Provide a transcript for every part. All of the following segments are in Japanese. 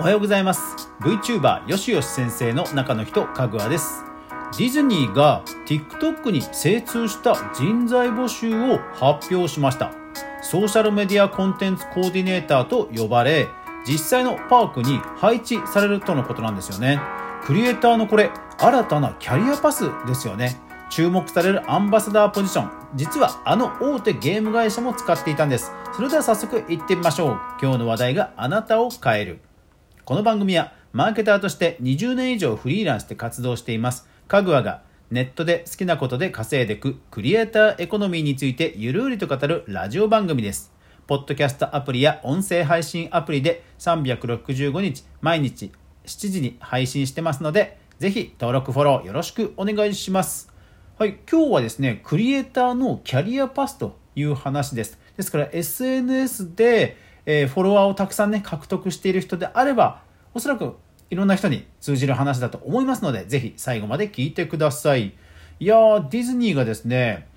おはようございます。VTuber よしよし先生の中の人かぐわです。ディズニーが TikTok に精通した人材募集を発表しました。ソーシャルメディアコンテンツコーディネーターと呼ばれ実際のパークに配置されるとのことなんですよね。クリエイターのこれ新たなキャリアパスですよね。注目されるアンバサダーポジション。実はあの大手ゲーム会社も使っていたんです。それでは早速いってみましょう。今日の話題があなたを変える。この番組はマーケターとして20年以上フリーランスで活動しています。かぐわがネットで好きなことで稼いでくクリエイターエコノミーについてゆるりと語るラジオ番組です。ポッドキャストアプリや音声配信アプリで365日毎日7時に配信してますのでぜひ登録フォローよろしくお願いします。はい、今日はですね、クリエイターのキャリアパスという話です。ですから SNS で、えー、フォロワーをたくさんね、獲得している人であれば、おそらくいろんな人に通じる話だと思いますので、ぜひ最後まで聞いてください。いやー、ディズニーがですね、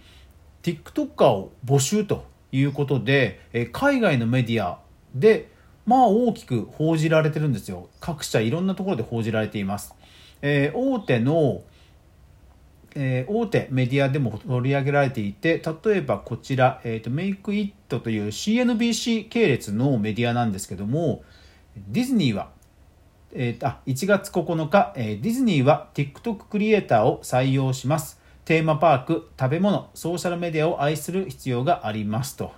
TikToker を募集ということで、えー、海外のメディアで、まあ大きく報じられてるんですよ。各社いろんなところで報じられています。えー、大手のえー、大手メディアでも取り上げられていて例えばこちら、えーと、メイクイットという CNBC 系列のメディアなんですけどもディズニーは、えー、あ1月9日、えー、ディズニーは TikTok クリエイターを採用します。テーマパーク食べ物ソーシャルメディアを愛する必要がありますと。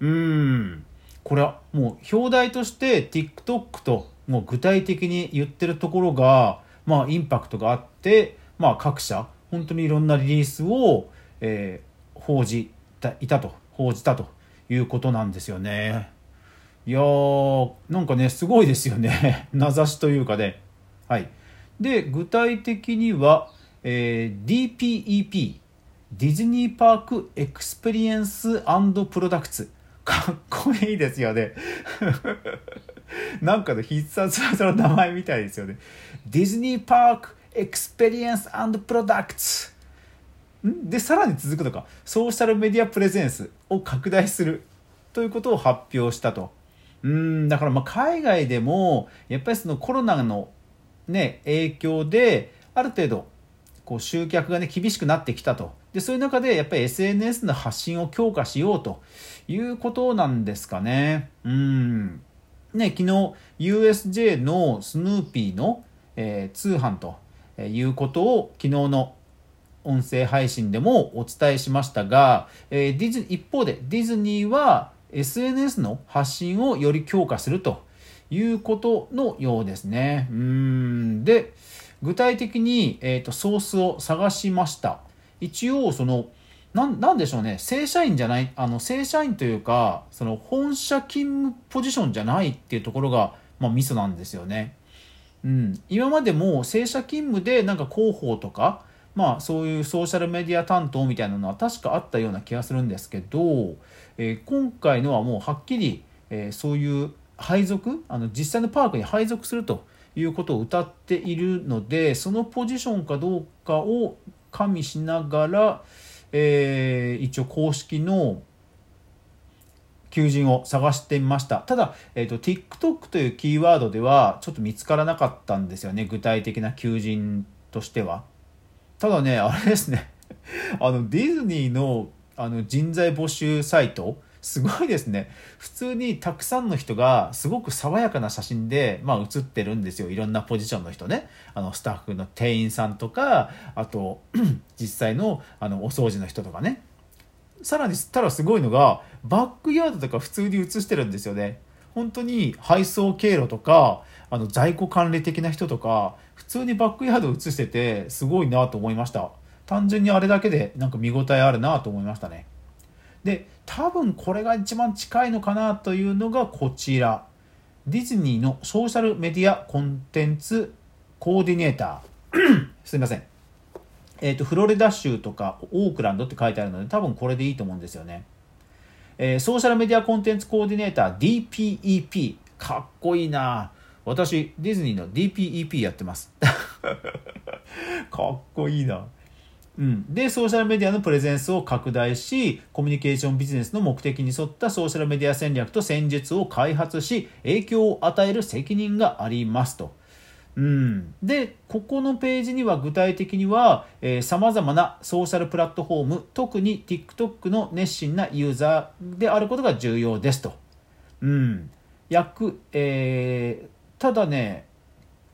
うーん。これはもう表題として TikTok ともう具体的に言ってるところがまあインパクトがあってまあ各社本当にいろんなリリースを、えー、報じたいたと報じたということなんですよね。いやーなんかねすごいですよね。名指しというかね。はい。で具体的には、えー、DPEP ディズニーパークエクスペリエンスプロダクツかっこいいですよね。なんかの必殺技の名前みたいですよね。ディズニーパークエクスペリエンスプロダクツでさらに続くのか。ソーシャルメディアプレゼンスを拡大するということを発表したと。うんだからまあ海外でもやっぱりそのコロナの、ね、影響である程度こう集客がね厳しくなってきたと。でそういう中でやっぱり SNS の発信を強化しようと。いうことなんですかね。うん。ね昨日 USJ のスヌーピーの、えー、通販ということを昨日の音声配信でもお伝えしましたが、えー、ディズ一方でディズニーは SNS の発信をより強化するということのようですね。うんで具体的に、えーと、ソースを探しました。一応そのなんでしょうね正社員じゃないあの正社員というかその本社勤務ポジションじゃないっていうところが、まあ、ミソなんですよね。うん、今までも正社勤務でなんか広報とか、まあ、そういうソーシャルメディア担当みたいなのは確かあったような気がするんですけど、えー、今回のはもうはっきり、えー、そういう配属あの実際のパークに配属するということを謳っているのでそのポジションかどうかを加味しながら、えー、一応公式の求人を探してみました。ただ、えっ、ー、と、TikTok というキーワードではちょっと見つからなかったんですよね。具体的な求人としては。ただね、あれですね。あの、ディズニーのあの人材募集サイト、すごいですね。普通にたくさんの人がすごく爽やかな写真で、まあ、写ってるんですよ。いろんなポジションの人ね。あの、スタッフの店員さんとか、あと、実際のあのお掃除の人とかね。さらにたらすごいのがバックヤードとか普通に映してるんですよね。本当に配送経路とかあの在庫管理的な人とか普通にバックヤード映しててすごいなと思いました。単純にあれだけでなんか見応えあるなと思いましたね。で多分これが一番近いのかなというのがこちら。ディズニーのソーシャルメディアコンテンツコーディネーター。すいません。えっ、ー、と、フロリダ州とかオークランドって書いてあるので、多分これでいいと思うんですよね。えー、ソーシャルメディアコンテンツコーディネーター DPEP。かっこいいな私、ディズニーの DPEP やってます。かっこいいな。うん、でソーシャルメディアのプレゼンスを拡大しコミュニケーションビジネスの目的に沿ったソーシャルメディア戦略と戦術を開発し影響を与える責任がありますと。うん、でここのページには具体的にはさまざまなソーシャルプラットフォーム特に TikTok の熱心なユーザーであることが重要ですと。うん約えー、ただね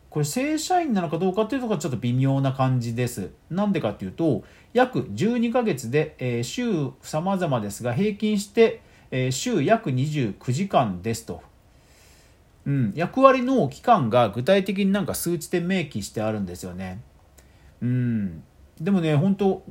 これ正社員なのかどうかっていうところはちょっと微妙な感じです。なんでかっていうと約12ヶ月で、えー、週様々ですが平均して、えー、週約29時間ですと。うん、役割の期間が具体的になんか数値で明記してあるんですよね。うん、でもね本当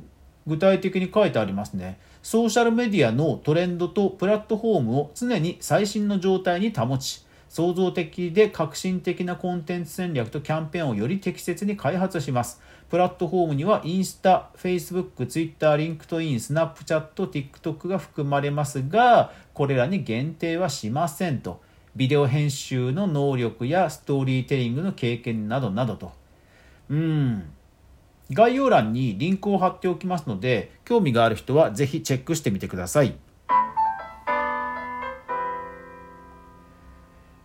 具体的に書いてありますね。ソーシャルメディアのトレンドとプラットフォームを常に最新の状態に保ち創造的で革新的なコンテンツ戦略とキャンペーンをより適切に開発します。プラットフォームにはインスタ、Facebook、Twitter、LinkedIn、Snapchat、TikTok が含まれますが、これらに限定はしませんと。ビデオ編集の能力やストーリーテリングの経験などなどと。うん。概要欄にリンクを貼っておきますので、興味がある人はぜひチェックしてみてください。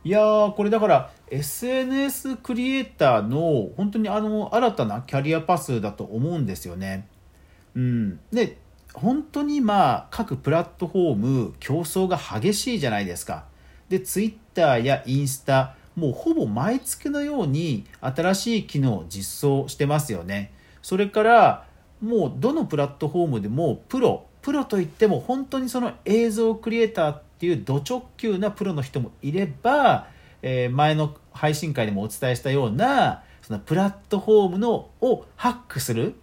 いやー、これだから SNS クリエイターの本当にあの新たなキャリアパスだと思うんですよね。うん。で、本当にまあ各プラットフォーム競争が激しいじゃないですか。で、Twitter やインスタ、もうほぼ毎月のように新しい機能を実装してますよね。それからもうどのプラットフォームでもプロ、プロといっても本当にその映像クリエイターっていうド直球なプロの人もいれば、えー、前の配信会でもお伝えしたようなそのプラットフォームのをハックする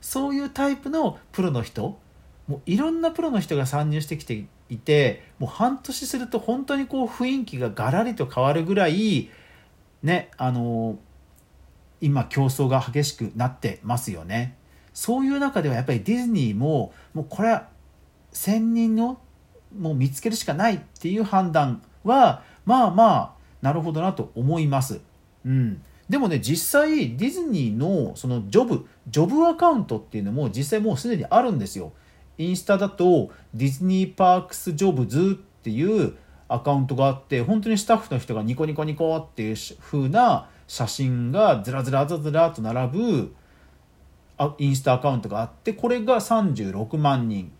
そういうタイプのプロの人もういろんなプロの人が参入してきていてもう半年すると本当にこう雰囲気がガラリと変わるぐらいねあの、今競争が激しくなってますよねそういう中ではやっぱりディズニーももうこれは専任のもう見つけるしかないっていう判断はまあまあなるほどなと思います。うん、でもね実際ディズニーのそのジョブジョブアカウントっていうのも実際もうすでにあるんですよ。インスタだとディズニーパークスジョブズっていうアカウントがあって本当にスタッフの人がニコニコニコっていう風な写真がずらずらずらずらと並ぶインスタアカウントがあってこれが36万人。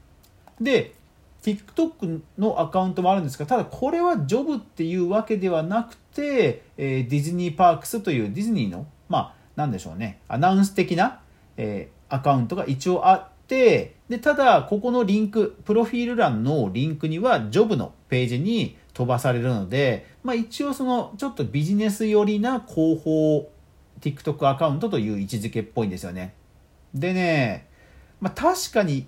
で TikTok のアカウントもあるんですがただこれはジョブっていうわけではなくて、えー、ディズニーパークスというディズニーのまあなんでしょうね。アナウンス的な、えー、アカウントが一応あってでただここのリンクプロフィール欄のリンクにはジョブのページに飛ばされるので、まあ、一応そのちょっとビジネス寄りな広報 TikTok アカウントという位置づけっぽいんですよね。でね、まあ、確かに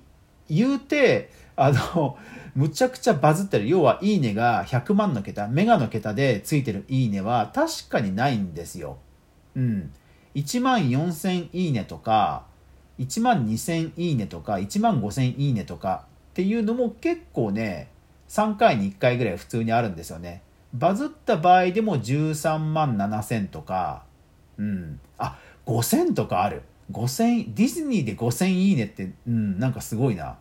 言うてあのむちゃくちゃバズってる要はいいねが100万の桁メガの桁でついてるいいねは確かにないんですよ。うん。1万4000いいねとか1万2000いいねとか1万5000いいねとかっていうのも結構ね3回に1回ぐらい普通にあるんですよね。バズった場合でも13万7000とか、うん。あ、5000とかある。5000、ディズニーで5000いいねって、うん、なんかすごいな。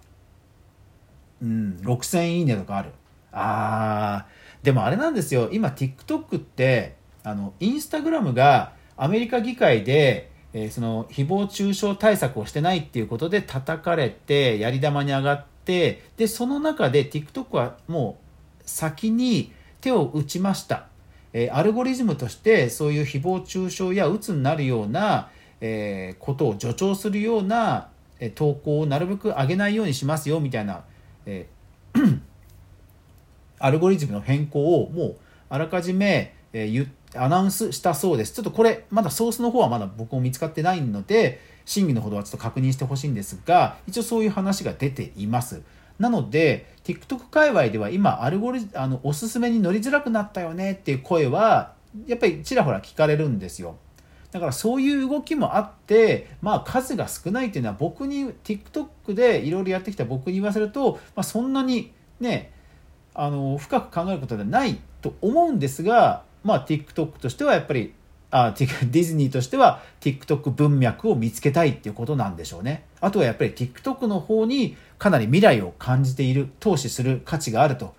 うん、6000いいねとかある。あー、でもあれなんですよ。今 TikTok って、あの、インスタグラムがアメリカ議会で、えー、その誹謗中傷対策をしてないっていうことで叩かれて、やり玉に上がって、で、その中で TikTok はもう先に手を打ちました。えー、アルゴリズムとしてそういう誹謗中傷や鬱になるような、えー、ことを助長するような、え、投稿をなるべく上げないようにしますよみたいな、え、アルゴリズムの変更をもうあらかじめ、えー、アナウンスしたそうです。ちょっとこれまだソースの方はまだ僕も見つかってないので真偽のほどはちょっと確認してほしいんですが一応そういう話が出ています。なので TikTok 界隈では今アルゴリあのおすすめに乗りづらくなったよねっていう声はやっぱりちらほら聞かれるんですよ。だからそういう動きもあって、まあ数が少ないっていうのは僕に TikTok でいろいろやってきた僕に言わせると、まあ、そんなにね、あの、深く考えることではないと思うんですが、まあ TikTok としてはやっぱりあディズニーとしては TikTok 文脈を見つけたいっていうことなんでしょうね。あとはやっぱり TikTok の方にかなり未来を感じている、投資する価値があると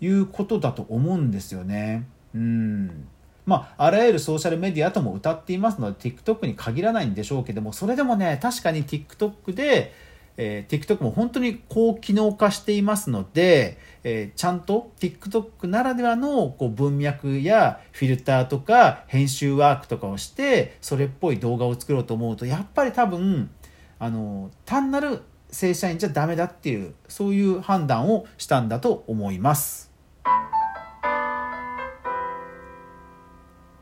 いうことだと思うんですよね。うん。まあ、あらゆるソーシャルメディアとも歌っていますので TikTok に限らないんでしょうけども、それでもね、確かに TikTok で、えー、TikTok も本当に高機能化していますので、えー、ちゃんと TikTok ならではのこう文脈やフィルターとか編集ワークとかをしてそれっぽい動画を作ろうと思うとやっぱり多分あの単なる正社員じゃダメだっていうそういう判断をしたんだと思います。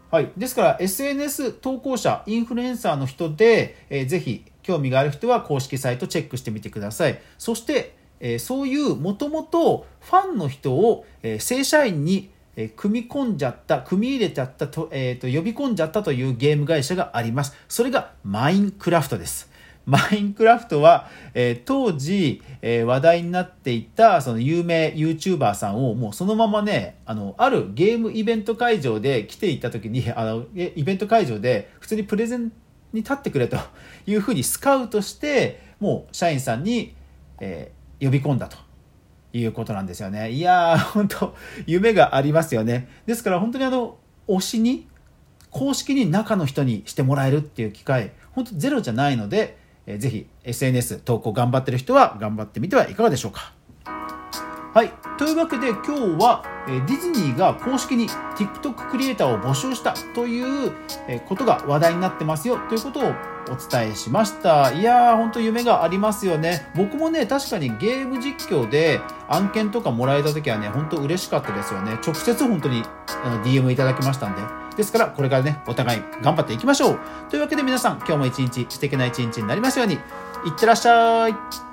はい、ですから SNS 投稿者インフルエンサーの人で、えー、ぜひ興味がある人は公式サイトチェックしてみてください。そして、えそういうもともとファンの人を、え正社員に組み込んじゃった、組み入れちゃったと、えー、と、呼び込んじゃったというゲーム会社があります。それがマインクラフトです。マインクラフトは、えー、当時、えー、話題になっていた、その有名 YouTuber さんをもうそのままね、あの、あるゲームイベント会場で来ていた時に、あの、イベント会場で普通にプレゼンに立ってくれというふうにスカウトしてもう社員さんに、えー、呼び込んだということなんですよね。いやー本当夢がありますよね。ですから本当にあの推しに公式に中の人にしてもらえるっていう機会本当ゼロじゃないので、えー、ぜひ SNS 投稿頑張ってる人は頑張ってみてはいかがでしょうか。はい。というわけで今日は、ディズニーが公式に TikTok クリエイターを募集したということが話題になってますよということをお伝えしました。いやー、ほんと夢がありますよね。僕もね、確かにゲーム実況で案件とかもらえた時はね、ほんと嬉しかったですよね。直接本当に DM いただきましたんで。ですから、これからね、お互い頑張っていきましょう。というわけで皆さん、今日も一日素敵な一日になりますように。いってらっしゃい。